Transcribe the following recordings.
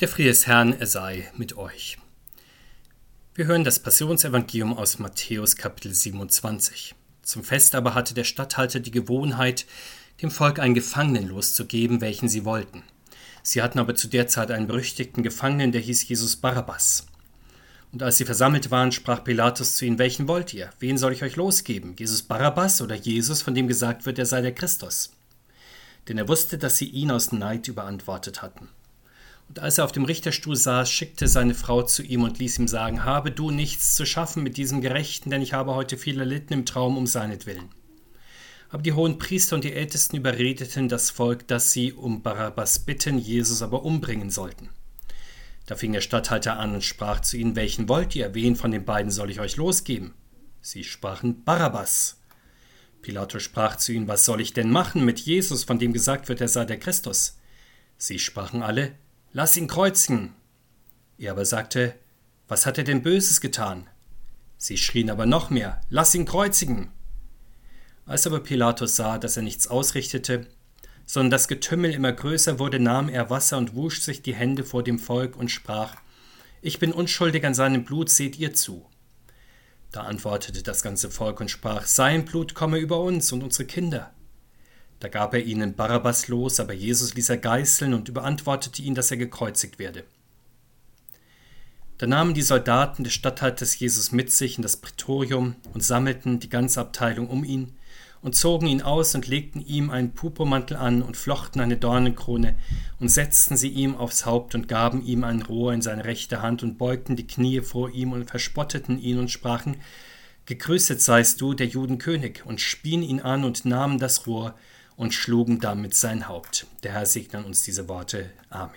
Der Friede des Herrn, er sei mit euch. Wir hören das Passionsevangelium aus Matthäus Kapitel 27. Zum Fest aber hatte der Statthalter die Gewohnheit, dem Volk einen Gefangenen loszugeben, welchen sie wollten. Sie hatten aber zu der Zeit einen berüchtigten Gefangenen, der hieß Jesus Barabbas. Und als sie versammelt waren, sprach Pilatus zu ihnen, welchen wollt ihr? Wen soll ich euch losgeben? Jesus Barabbas oder Jesus, von dem gesagt wird, er sei der Christus? Denn er wusste, dass sie ihn aus Neid überantwortet hatten. Und als er auf dem Richterstuhl saß, schickte seine Frau zu ihm und ließ ihm sagen, habe du nichts zu schaffen mit diesem Gerechten, denn ich habe heute viel erlitten im Traum um seinetwillen. Aber die hohen Priester und die Ältesten überredeten das Volk, dass sie um Barabbas bitten, Jesus aber umbringen sollten. Da fing der Statthalter an und sprach zu ihnen, welchen wollt ihr, wen von den beiden soll ich euch losgeben? Sie sprachen Barabbas. Pilatus sprach zu ihnen, was soll ich denn machen mit Jesus, von dem gesagt wird, er sei der Christus? Sie sprachen alle, Lass ihn kreuzigen. Er aber sagte, Was hat er denn Böses getan? Sie schrien aber noch mehr, Lass ihn kreuzigen. Als aber Pilatus sah, dass er nichts ausrichtete, sondern das Getümmel immer größer wurde, nahm er Wasser und wusch sich die Hände vor dem Volk und sprach, Ich bin unschuldig an seinem Blut, seht ihr zu. Da antwortete das ganze Volk und sprach, Sein Blut komme über uns und unsere Kinder. Da gab er ihnen Barabbas los, aber Jesus ließ er geißeln und überantwortete ihn, dass er gekreuzigt werde. Da nahmen die Soldaten des Statthalters Jesus mit sich in das Prätorium und sammelten die ganze Abteilung um ihn und zogen ihn aus und legten ihm einen Purpurmantel an und flochten eine Dornenkrone und setzten sie ihm aufs Haupt und gaben ihm ein Rohr in seine rechte Hand und beugten die Knie vor ihm und verspotteten ihn und sprachen, Gegrüßet seist du, der Judenkönig, und spien ihn an und nahmen das Rohr und schlugen damit sein Haupt. Der Herr segne uns diese Worte. Amen.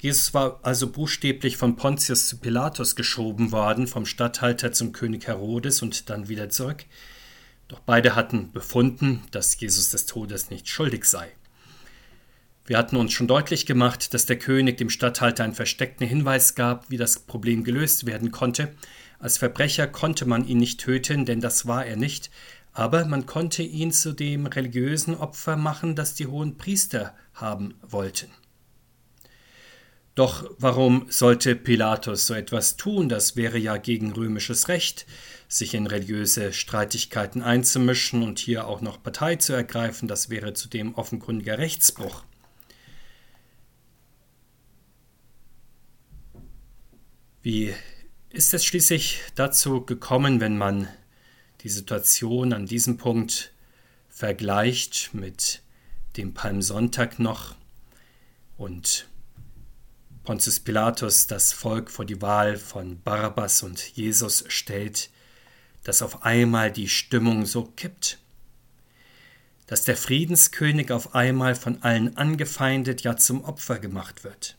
Jesus war also buchstäblich von Pontius zu Pilatus geschoben worden, vom Statthalter zum König Herodes und dann wieder zurück. Doch beide hatten befunden, dass Jesus des Todes nicht schuldig sei. Wir hatten uns schon deutlich gemacht, dass der König dem Statthalter einen versteckten Hinweis gab, wie das Problem gelöst werden konnte. Als Verbrecher konnte man ihn nicht töten, denn das war er nicht, aber man konnte ihn zu dem religiösen Opfer machen, das die hohen Priester haben wollten. Doch warum sollte Pilatus so etwas tun? Das wäre ja gegen römisches Recht, sich in religiöse Streitigkeiten einzumischen und hier auch noch Partei zu ergreifen, das wäre zudem offenkundiger Rechtsbruch. Wie ist es schließlich dazu gekommen, wenn man die Situation an diesem Punkt vergleicht mit dem Palmsonntag noch und Pontius Pilatus das Volk vor die Wahl von Barabbas und Jesus stellt, dass auf einmal die Stimmung so kippt, dass der Friedenskönig auf einmal von allen angefeindet, ja zum Opfer gemacht wird,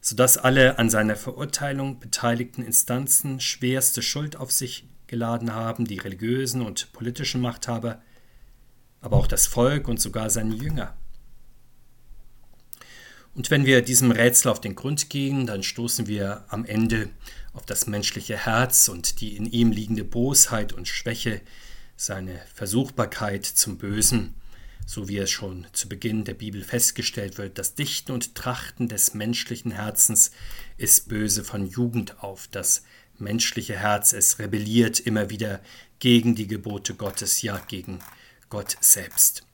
sodass alle an seiner Verurteilung beteiligten Instanzen schwerste Schuld auf sich geladen haben, die religiösen und politischen Machthaber, aber auch das Volk und sogar seine Jünger. Und wenn wir diesem Rätsel auf den Grund gehen, dann stoßen wir am Ende auf das menschliche Herz und die in ihm liegende Bosheit und Schwäche, seine Versuchbarkeit zum Bösen, so wie es schon zu Beginn der Bibel festgestellt wird, das Dichten und Trachten des menschlichen Herzens ist böse von Jugend auf, das menschliche Herz, es rebelliert immer wieder gegen die Gebote Gottes, ja gegen Gott selbst.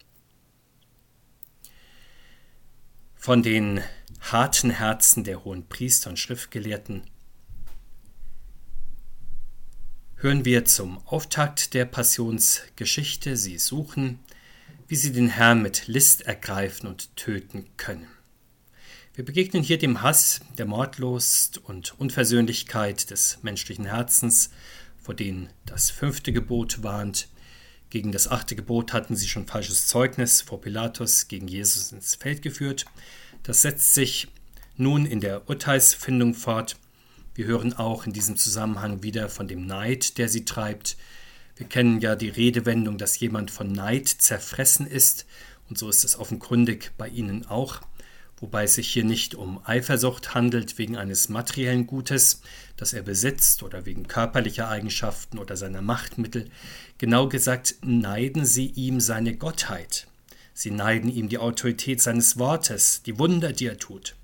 Von den harten Herzen der hohen Priester und Schriftgelehrten hören wir zum Auftakt der Passionsgeschichte. Sie suchen, wie sie den Herrn mit List ergreifen und töten können. Wir begegnen hier dem Hass, der Mordlust und Unversöhnlichkeit des menschlichen Herzens, vor denen das fünfte Gebot warnt. Gegen das achte Gebot hatten sie schon falsches Zeugnis vor Pilatus gegen Jesus ins Feld geführt. Das setzt sich nun in der Urteilsfindung fort. Wir hören auch in diesem Zusammenhang wieder von dem Neid, der sie treibt. Wir kennen ja die Redewendung, dass jemand von Neid zerfressen ist, und so ist es offenkundig bei ihnen auch wobei es sich hier nicht um Eifersucht handelt wegen eines materiellen Gutes, das er besitzt oder wegen körperlicher Eigenschaften oder seiner Machtmittel. Genau gesagt neiden sie ihm seine Gottheit, Sie neiden ihm die Autorität seines Wortes, die Wunder, die er tut.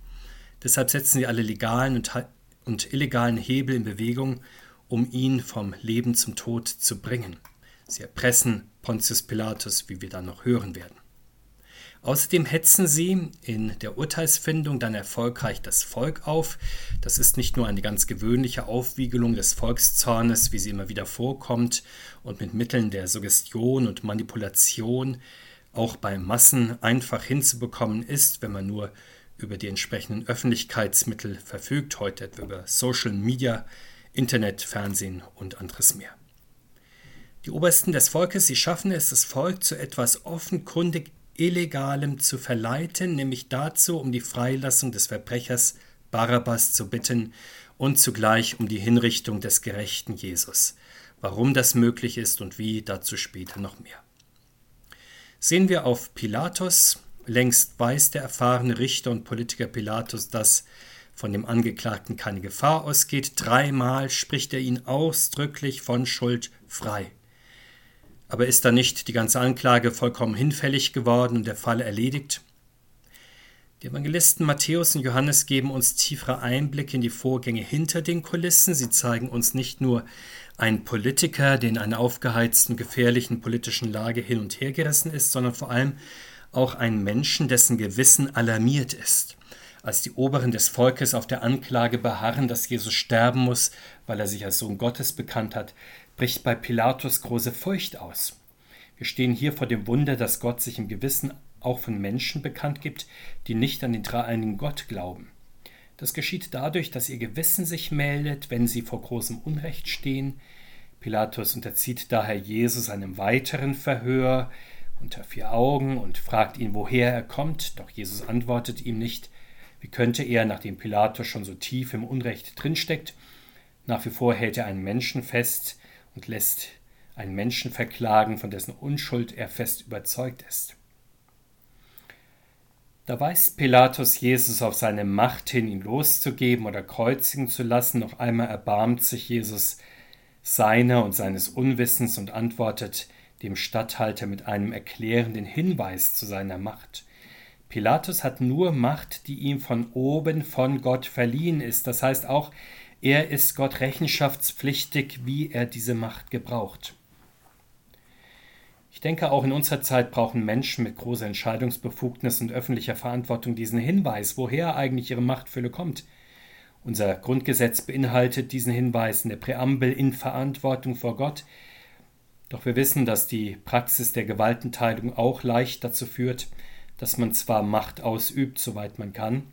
Deshalb setzen sie alle legalen und, und illegalen Hebel in Bewegung, um ihn vom Leben zum Tod zu bringen. Sie erpressen Pontius Pilatus, wie wir dann noch hören werden. Außerdem hetzen sie in der Urteilsfindung dann erfolgreich das Volk auf. Das ist nicht nur eine ganz gewöhnliche Aufwiegelung des Volkszornes, wie sie immer wieder vorkommt und mit Mitteln der Suggestion und Manipulation auch bei Massen einfach hinzubekommen ist, wenn man nur über die entsprechenden Öffentlichkeitsmittel verfügt, heute etwa über Social Media, Internet, Fernsehen und anderes mehr. Die Obersten des Volkes, sie schaffen es, das Volk zu etwas offenkundig Illegalem zu verleiten, nämlich dazu, um die Freilassung des Verbrechers Barabbas zu bitten und zugleich um die Hinrichtung des gerechten Jesus. Warum das möglich ist und wie, dazu später noch mehr. Sehen wir auf Pilatus. Längst weiß der erfahrene Richter und Politiker Pilatus, dass von dem Angeklagten keine Gefahr ausgeht. Dreimal spricht er ihn ausdrücklich von Schuld frei. Aber ist da nicht die ganze Anklage vollkommen hinfällig geworden und der Fall erledigt? Die Evangelisten Matthäus und Johannes geben uns tiefere Einblicke in die Vorgänge hinter den Kulissen. Sie zeigen uns nicht nur einen Politiker, der in einer aufgeheizten, gefährlichen politischen Lage hin und her gerissen ist, sondern vor allem auch einen Menschen, dessen Gewissen alarmiert ist. Als die Oberen des Volkes auf der Anklage beharren, dass Jesus sterben muss, weil er sich als Sohn Gottes bekannt hat, bricht bei Pilatus große Furcht aus. Wir stehen hier vor dem Wunder, dass Gott sich im Gewissen auch von Menschen bekannt gibt, die nicht an den dreieinigen Gott glauben. Das geschieht dadurch, dass ihr Gewissen sich meldet, wenn sie vor großem Unrecht stehen. Pilatus unterzieht daher Jesus einem weiteren Verhör unter vier Augen und fragt ihn, woher er kommt, doch Jesus antwortet ihm nicht. Wie könnte er, nachdem Pilatus schon so tief im Unrecht drinsteckt, nach wie vor hält er einen Menschen fest, und lässt einen Menschen verklagen, von dessen Unschuld er fest überzeugt ist. Da weist Pilatus Jesus auf seine Macht hin, ihn loszugeben oder kreuzigen zu lassen. Noch einmal erbarmt sich Jesus seiner und seines Unwissens und antwortet dem Statthalter mit einem erklärenden Hinweis zu seiner Macht. Pilatus hat nur Macht, die ihm von oben von Gott verliehen ist. Das heißt auch, er ist Gott rechenschaftspflichtig, wie er diese Macht gebraucht. Ich denke, auch in unserer Zeit brauchen Menschen mit großer Entscheidungsbefugnis und öffentlicher Verantwortung diesen Hinweis, woher eigentlich ihre Machtfülle kommt. Unser Grundgesetz beinhaltet diesen Hinweis in der Präambel in Verantwortung vor Gott. Doch wir wissen, dass die Praxis der Gewaltenteilung auch leicht dazu führt, dass man zwar Macht ausübt, soweit man kann,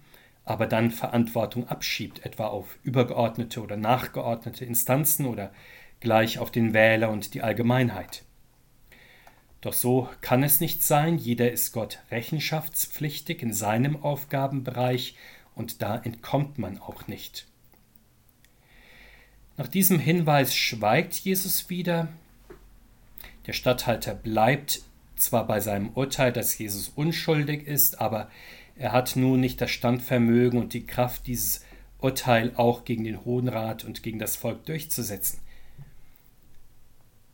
aber dann Verantwortung abschiebt, etwa auf übergeordnete oder nachgeordnete Instanzen oder gleich auf den Wähler und die Allgemeinheit. Doch so kann es nicht sein, jeder ist Gott rechenschaftspflichtig in seinem Aufgabenbereich und da entkommt man auch nicht. Nach diesem Hinweis schweigt Jesus wieder. Der Statthalter bleibt zwar bei seinem Urteil, dass Jesus unschuldig ist, aber er hat nun nicht das Standvermögen und die Kraft, dieses Urteil auch gegen den Hohen Rat und gegen das Volk durchzusetzen.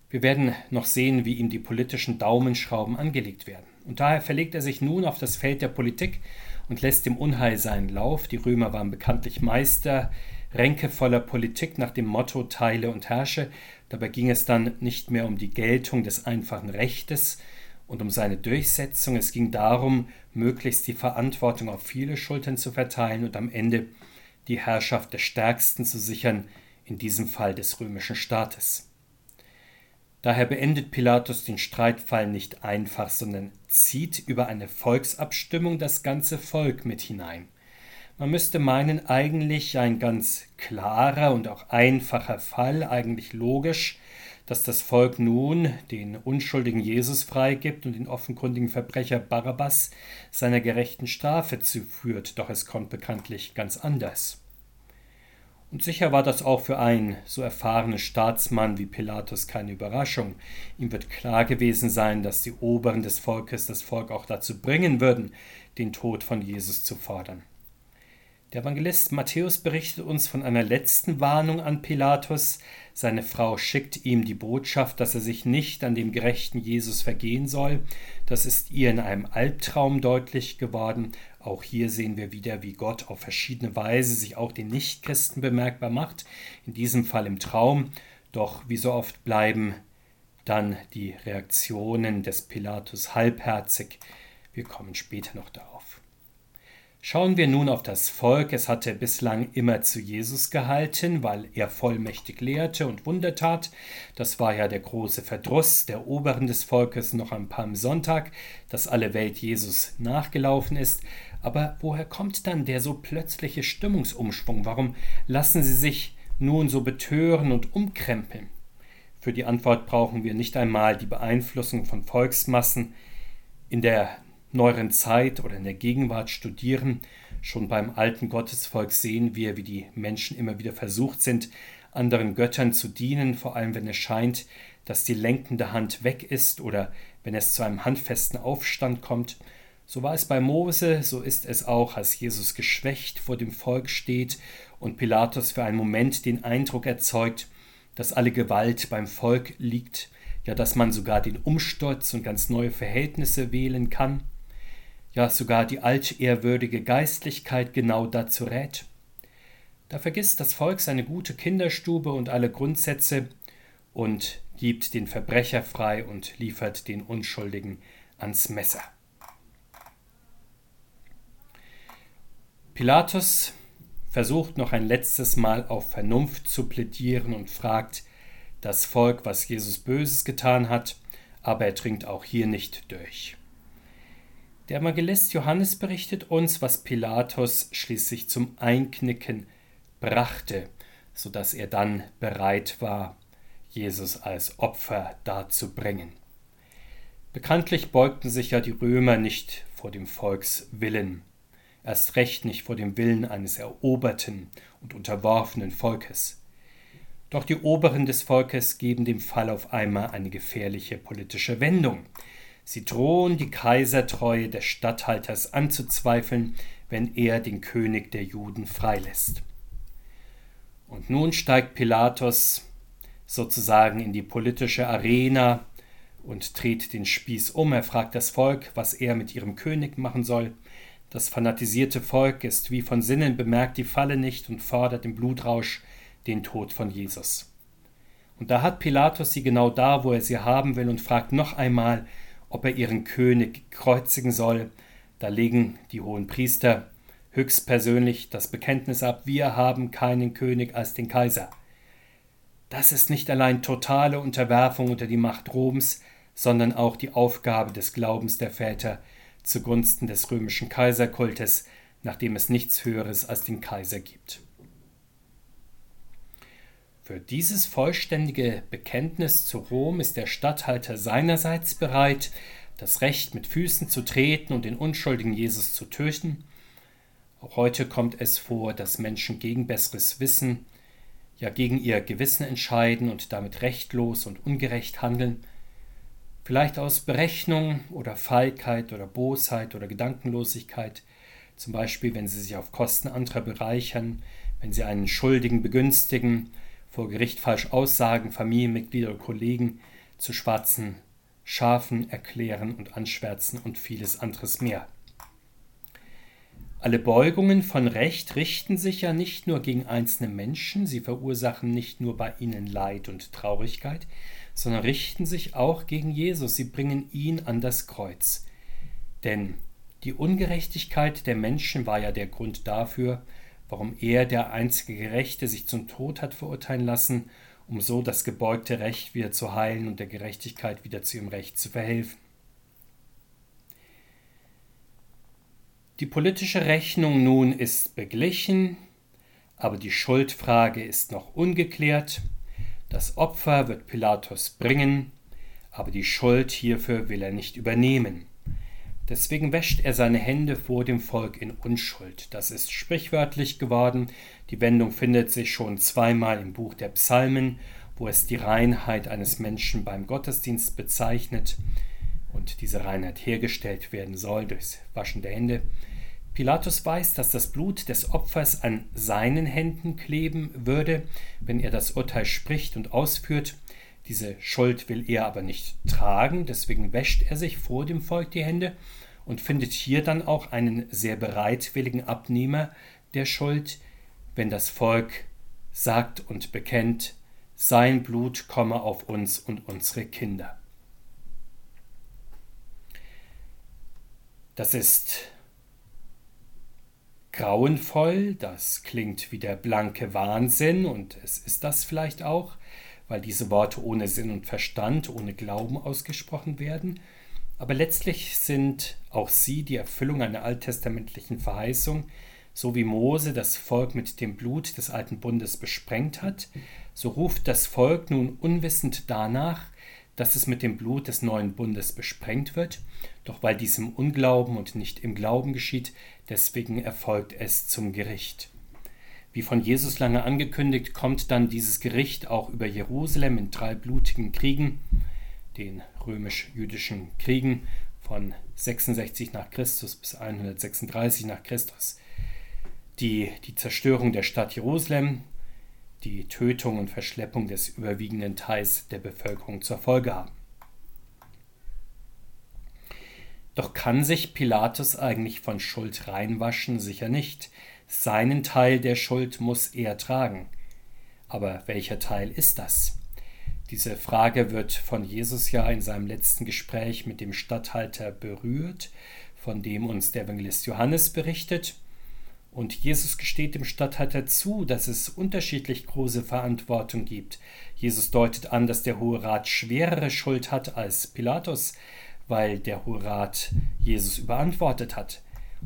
Wir werden noch sehen, wie ihm die politischen Daumenschrauben angelegt werden. Und daher verlegt er sich nun auf das Feld der Politik und lässt dem Unheil seinen Lauf. Die Römer waren bekanntlich Meister, ränkevoller Politik nach dem Motto Teile und Herrsche. Dabei ging es dann nicht mehr um die Geltung des einfachen Rechtes, und um seine Durchsetzung. Es ging darum, möglichst die Verantwortung auf viele Schultern zu verteilen und am Ende die Herrschaft des Stärksten zu sichern, in diesem Fall des römischen Staates. Daher beendet Pilatus den Streitfall nicht einfach, sondern zieht über eine Volksabstimmung das ganze Volk mit hinein. Man müsste meinen, eigentlich ein ganz klarer und auch einfacher Fall, eigentlich logisch, dass das Volk nun den unschuldigen Jesus freigibt und den offenkundigen Verbrecher Barabbas seiner gerechten Strafe zuführt, doch es kommt bekanntlich ganz anders. Und sicher war das auch für einen so erfahrenen Staatsmann wie Pilatus keine Überraschung. Ihm wird klar gewesen sein, dass die Oberen des Volkes das Volk auch dazu bringen würden, den Tod von Jesus zu fordern. Der Evangelist Matthäus berichtet uns von einer letzten Warnung an Pilatus. Seine Frau schickt ihm die Botschaft, dass er sich nicht an dem gerechten Jesus vergehen soll. Das ist ihr in einem Albtraum deutlich geworden. Auch hier sehen wir wieder, wie Gott auf verschiedene Weise sich auch den Nichtchristen bemerkbar macht. In diesem Fall im Traum. Doch wie so oft bleiben dann die Reaktionen des Pilatus halbherzig. Wir kommen später noch darauf. Schauen wir nun auf das Volk. Es hatte bislang immer zu Jesus gehalten, weil er vollmächtig lehrte und Wunder tat. Das war ja der große Verdruss der Oberen des Volkes noch am Palmsonntag, dass alle Welt Jesus nachgelaufen ist. Aber woher kommt dann der so plötzliche Stimmungsumschwung? Warum lassen sie sich nun so betören und umkrempeln? Für die Antwort brauchen wir nicht einmal die Beeinflussung von Volksmassen. In der neueren Zeit oder in der Gegenwart studieren. Schon beim alten Gottesvolk sehen wir, wie die Menschen immer wieder versucht sind, anderen Göttern zu dienen, vor allem wenn es scheint, dass die lenkende Hand weg ist oder wenn es zu einem handfesten Aufstand kommt. So war es bei Mose, so ist es auch, als Jesus geschwächt vor dem Volk steht und Pilatus für einen Moment den Eindruck erzeugt, dass alle Gewalt beim Volk liegt, ja dass man sogar den Umsturz und ganz neue Verhältnisse wählen kann ja sogar die altehrwürdige Geistlichkeit genau dazu rät. Da vergisst das Volk seine gute Kinderstube und alle Grundsätze und gibt den Verbrecher frei und liefert den Unschuldigen ans Messer. Pilatus versucht noch ein letztes Mal auf Vernunft zu plädieren und fragt das Volk, was Jesus Böses getan hat, aber er dringt auch hier nicht durch. Der Evangelist Johannes berichtet uns, was Pilatus schließlich zum Einknicken brachte, so dass er dann bereit war, Jesus als Opfer darzubringen. Bekanntlich beugten sich ja die Römer nicht vor dem Volkswillen, erst recht nicht vor dem Willen eines eroberten und unterworfenen Volkes. Doch die Oberen des Volkes geben dem Fall auf einmal eine gefährliche politische Wendung. Sie drohen die Kaisertreue des Statthalters anzuzweifeln, wenn er den König der Juden freilässt. Und nun steigt Pilatus sozusagen in die politische Arena und dreht den Spieß um. Er fragt das Volk, was er mit ihrem König machen soll. Das fanatisierte Volk ist wie von Sinnen, bemerkt die Falle nicht und fordert im Blutrausch den Tod von Jesus. Und da hat Pilatus sie genau da, wo er sie haben will, und fragt noch einmal, ob er ihren König kreuzigen soll. Da legen die hohen Priester höchstpersönlich das Bekenntnis ab, wir haben keinen König als den Kaiser. Das ist nicht allein totale Unterwerfung unter die Macht Roms, sondern auch die Aufgabe des Glaubens der Väter zugunsten des römischen Kaiserkultes, nachdem es nichts Höheres als den Kaiser gibt. Für dieses vollständige Bekenntnis zu Rom ist der Statthalter seinerseits bereit, das Recht mit Füßen zu treten und den unschuldigen Jesus zu töten. Auch heute kommt es vor, dass Menschen gegen besseres Wissen, ja gegen ihr Gewissen entscheiden und damit rechtlos und ungerecht handeln, vielleicht aus Berechnung oder Feigheit oder Bosheit oder Gedankenlosigkeit, zum Beispiel wenn sie sich auf Kosten anderer bereichern, wenn sie einen Schuldigen begünstigen vor Gericht falsch aussagen, Familienmitglieder oder Kollegen zu schwarzen Schafen erklären und anschwärzen und vieles anderes mehr. Alle Beugungen von Recht richten sich ja nicht nur gegen einzelne Menschen, sie verursachen nicht nur bei ihnen Leid und Traurigkeit, sondern richten sich auch gegen Jesus, sie bringen ihn an das Kreuz. Denn die Ungerechtigkeit der Menschen war ja der Grund dafür, warum er, der einzige Gerechte, sich zum Tod hat verurteilen lassen, um so das gebeugte Recht wieder zu heilen und der Gerechtigkeit wieder zu ihrem Recht zu verhelfen. Die politische Rechnung nun ist beglichen, aber die Schuldfrage ist noch ungeklärt. Das Opfer wird Pilatus bringen, aber die Schuld hierfür will er nicht übernehmen. Deswegen wäscht er seine Hände vor dem Volk in Unschuld. Das ist sprichwörtlich geworden. Die Wendung findet sich schon zweimal im Buch der Psalmen, wo es die Reinheit eines Menschen beim Gottesdienst bezeichnet und diese Reinheit hergestellt werden soll durchs Waschen der Hände. Pilatus weiß, dass das Blut des Opfers an seinen Händen kleben würde, wenn er das Urteil spricht und ausführt. Diese Schuld will er aber nicht tragen, deswegen wäscht er sich vor dem Volk die Hände und findet hier dann auch einen sehr bereitwilligen Abnehmer der Schuld, wenn das Volk sagt und bekennt, sein Blut komme auf uns und unsere Kinder. Das ist grauenvoll, das klingt wie der blanke Wahnsinn und es ist das vielleicht auch, weil diese Worte ohne Sinn und Verstand, ohne Glauben ausgesprochen werden, aber letztlich sind auch sie die Erfüllung einer alttestamentlichen Verheißung, so wie Mose das Volk mit dem Blut des alten Bundes besprengt hat, so ruft das Volk nun unwissend danach, dass es mit dem Blut des neuen Bundes besprengt wird, doch weil dies im Unglauben und nicht im Glauben geschieht, deswegen erfolgt es zum Gericht. Wie von Jesus lange angekündigt, kommt dann dieses Gericht auch über Jerusalem in drei blutigen Kriegen, den römisch-jüdischen Kriegen von 66 nach Christus bis 136 nach Christus, die die Zerstörung der Stadt Jerusalem, die Tötung und Verschleppung des überwiegenden Teils der Bevölkerung zur Folge haben. Doch kann sich Pilatus eigentlich von Schuld reinwaschen? Sicher nicht. Seinen Teil der Schuld muss er tragen. Aber welcher Teil ist das? Diese Frage wird von Jesus ja in seinem letzten Gespräch mit dem Statthalter berührt, von dem uns der Evangelist Johannes berichtet. Und Jesus gesteht dem Statthalter zu, dass es unterschiedlich große Verantwortung gibt. Jesus deutet an, dass der Hohe Rat schwerere Schuld hat als Pilatus, weil der Hohe Rat Jesus überantwortet hat.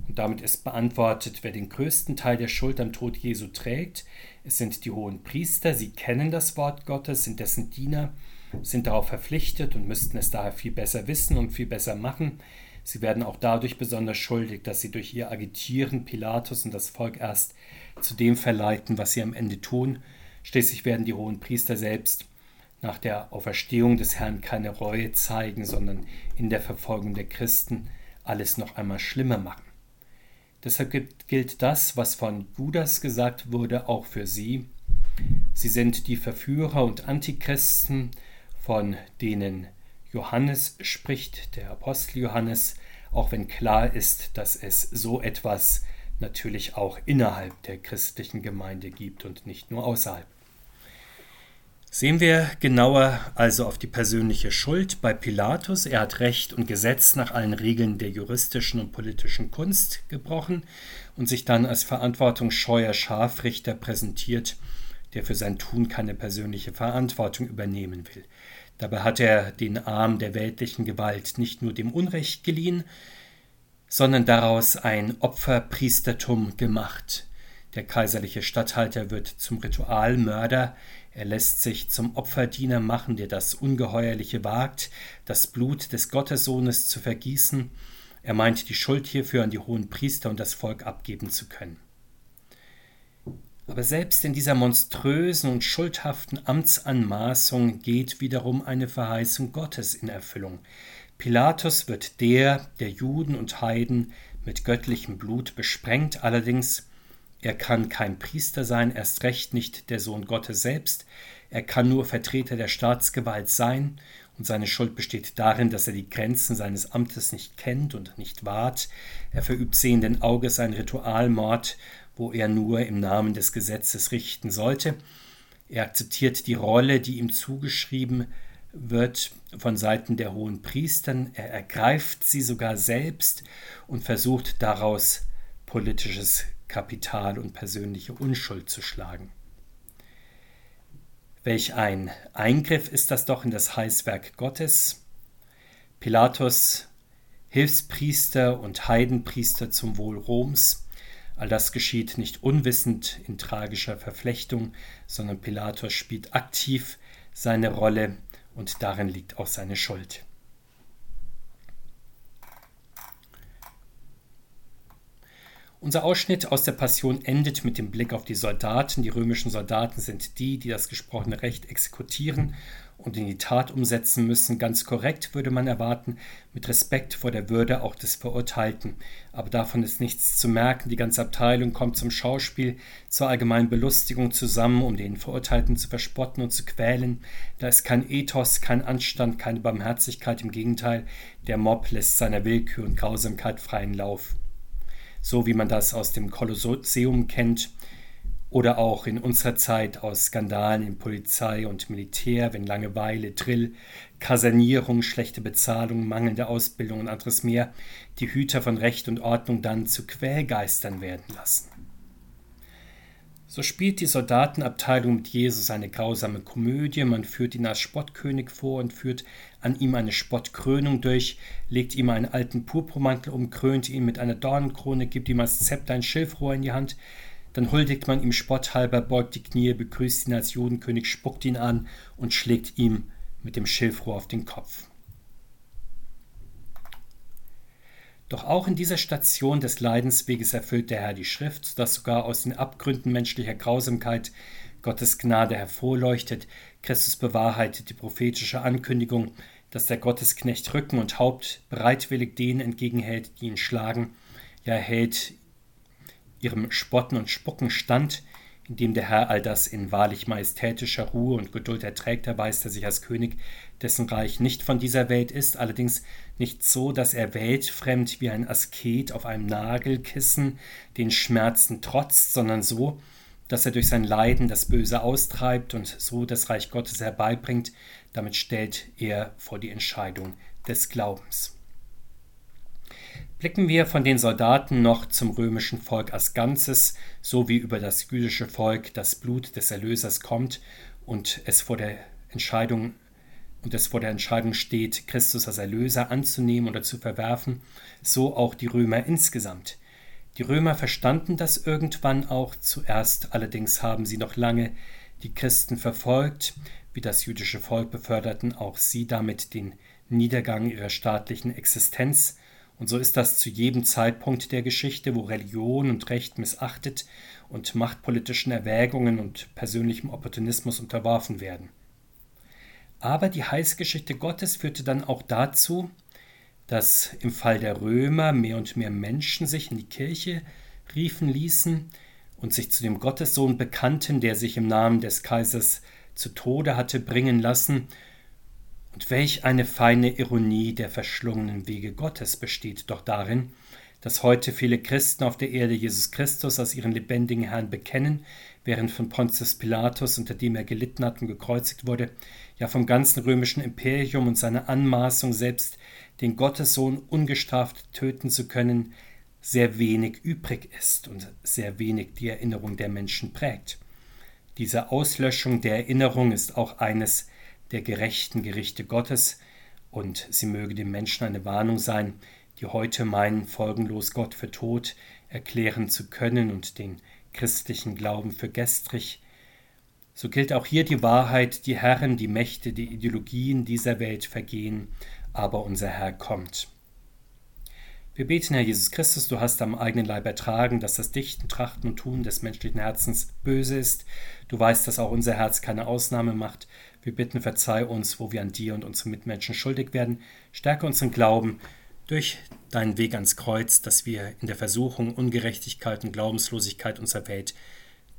Und damit ist beantwortet, wer den größten Teil der Schuld am Tod Jesu trägt. Es sind die hohen Priester, sie kennen das Wort Gottes, sind dessen Diener, sind darauf verpflichtet und müssten es daher viel besser wissen und viel besser machen. Sie werden auch dadurch besonders schuldig, dass sie durch ihr Agitieren Pilatus und das Volk erst zu dem verleiten, was sie am Ende tun. Schließlich werden die hohen Priester selbst nach der Auferstehung des Herrn keine Reue zeigen, sondern in der Verfolgung der Christen alles noch einmal schlimmer machen. Deshalb gilt das, was von Judas gesagt wurde, auch für sie. Sie sind die Verführer und Antichristen, von denen Johannes spricht, der Apostel Johannes, auch wenn klar ist, dass es so etwas natürlich auch innerhalb der christlichen Gemeinde gibt und nicht nur außerhalb. Sehen wir genauer also auf die persönliche Schuld bei Pilatus. Er hat Recht und Gesetz nach allen Regeln der juristischen und politischen Kunst gebrochen und sich dann als verantwortungsscheuer Scharfrichter präsentiert, der für sein Tun keine persönliche Verantwortung übernehmen will. Dabei hat er den Arm der weltlichen Gewalt nicht nur dem Unrecht geliehen, sondern daraus ein Opferpriestertum gemacht. Der kaiserliche Statthalter wird zum Ritualmörder, er lässt sich zum Opferdiener machen, der das Ungeheuerliche wagt, das Blut des Gottessohnes zu vergießen. Er meint, die Schuld hierfür an die hohen Priester und das Volk abgeben zu können. Aber selbst in dieser monströsen und schuldhaften Amtsanmaßung geht wiederum eine Verheißung Gottes in Erfüllung. Pilatus wird der der Juden und Heiden mit göttlichem Blut besprengt, allerdings er kann kein Priester sein, erst recht nicht der Sohn Gottes selbst, er kann nur Vertreter der Staatsgewalt sein, und seine Schuld besteht darin, dass er die Grenzen seines Amtes nicht kennt und nicht wahrt, er verübt sehenden Auges ein Ritualmord wo er nur im Namen des Gesetzes richten sollte. Er akzeptiert die Rolle, die ihm zugeschrieben wird von Seiten der hohen Priestern. Er ergreift sie sogar selbst und versucht daraus politisches Kapital und persönliche Unschuld zu schlagen. Welch ein Eingriff ist das doch in das Heißwerk Gottes. Pilatus, Hilfspriester und Heidenpriester zum Wohl Roms, All das geschieht nicht unwissend in tragischer Verflechtung, sondern Pilatus spielt aktiv seine Rolle und darin liegt auch seine Schuld. Unser Ausschnitt aus der Passion endet mit dem Blick auf die Soldaten. Die römischen Soldaten sind die, die das gesprochene Recht exekutieren und in die Tat umsetzen müssen. Ganz korrekt würde man erwarten, mit Respekt vor der Würde auch des Verurteilten. Aber davon ist nichts zu merken. Die ganze Abteilung kommt zum Schauspiel, zur allgemeinen Belustigung zusammen, um den Verurteilten zu verspotten und zu quälen. Da ist kein Ethos, kein Anstand, keine Barmherzigkeit. Im Gegenteil, der Mob lässt seiner Willkür und Grausamkeit freien Lauf. So wie man das aus dem Kolosseum kennt, oder auch in unserer Zeit aus Skandalen in Polizei und Militär, wenn Langeweile, Drill, Kasernierung, schlechte Bezahlung, mangelnde Ausbildung und anderes mehr die Hüter von Recht und Ordnung dann zu Quälgeistern werden lassen. So spielt die Soldatenabteilung mit Jesus eine grausame Komödie, man führt ihn als Spottkönig vor und führt an ihm eine Spottkrönung durch, legt ihm einen alten Purpurmantel um, krönt ihn mit einer Dornenkrone, gibt ihm als Zepter ein Schilfrohr in die Hand, dann huldigt man ihm spotthalber, beugt die Knie, begrüßt ihn als Judenkönig, spuckt ihn an und schlägt ihm mit dem Schilfrohr auf den Kopf. Doch auch in dieser Station des Leidensweges erfüllt der Herr die Schrift, sodass sogar aus den Abgründen menschlicher Grausamkeit Gottes Gnade hervorleuchtet. Christus bewahrheitet die prophetische Ankündigung, dass der Gottesknecht Rücken und Haupt bereitwillig denen entgegenhält, die ihn schlagen. Ja, er hält ihrem Spotten und Spucken stand, indem der Herr all das in wahrlich majestätischer Ruhe und Geduld erträgt, erweist er sich als König, dessen Reich nicht von dieser Welt ist, allerdings nicht so, dass er weltfremd wie ein Asket auf einem Nagelkissen den Schmerzen trotzt, sondern so, dass er durch sein Leiden das Böse austreibt und so das Reich Gottes herbeibringt, damit stellt er vor die Entscheidung des Glaubens. Blicken wir von den Soldaten noch zum römischen Volk als Ganzes, so wie über das jüdische Volk das Blut des Erlösers kommt und es vor der Entscheidung und es vor der Entscheidung steht, Christus als Erlöser anzunehmen oder zu verwerfen, so auch die Römer insgesamt. Die Römer verstanden das irgendwann auch zuerst, allerdings haben sie noch lange die Christen verfolgt, wie das jüdische Volk beförderten auch sie damit den Niedergang ihrer staatlichen Existenz, und so ist das zu jedem Zeitpunkt der Geschichte, wo Religion und Recht missachtet und machtpolitischen Erwägungen und persönlichem Opportunismus unterworfen werden. Aber die Heilsgeschichte Gottes führte dann auch dazu, dass im Fall der Römer mehr und mehr Menschen sich in die Kirche riefen ließen und sich zu dem Gottessohn bekannten, der sich im Namen des Kaisers zu Tode hatte bringen lassen. Und welch eine feine Ironie der verschlungenen Wege Gottes besteht doch darin, dass heute viele Christen auf der Erde Jesus Christus als ihren lebendigen Herrn bekennen, während von Pontius Pilatus, unter dem er gelitten hat und gekreuzigt wurde, ja vom ganzen römischen Imperium und seiner Anmaßung selbst den Gottessohn ungestraft töten zu können, sehr wenig übrig ist und sehr wenig die Erinnerung der Menschen prägt. Diese Auslöschung der Erinnerung ist auch eines der gerechten Gerichte Gottes, und sie möge dem Menschen eine Warnung sein, die heute meinen, folgenlos Gott für tot erklären zu können und den christlichen Glauben für gestrig. So gilt auch hier die Wahrheit, die Herren, die Mächte, die Ideologien dieser Welt vergehen, aber unser Herr kommt. Wir beten, Herr Jesus Christus, du hast am eigenen Leib ertragen, dass das Dichten, Trachten und Tun des menschlichen Herzens böse ist. Du weißt, dass auch unser Herz keine Ausnahme macht. Wir bitten, verzeih uns, wo wir an dir und unseren Mitmenschen schuldig werden. Stärke unseren Glauben durch deinen Weg ans Kreuz, dass wir in der Versuchung, Ungerechtigkeit und Glaubenslosigkeit unserer Welt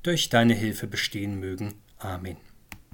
durch deine Hilfe bestehen mögen. Amen.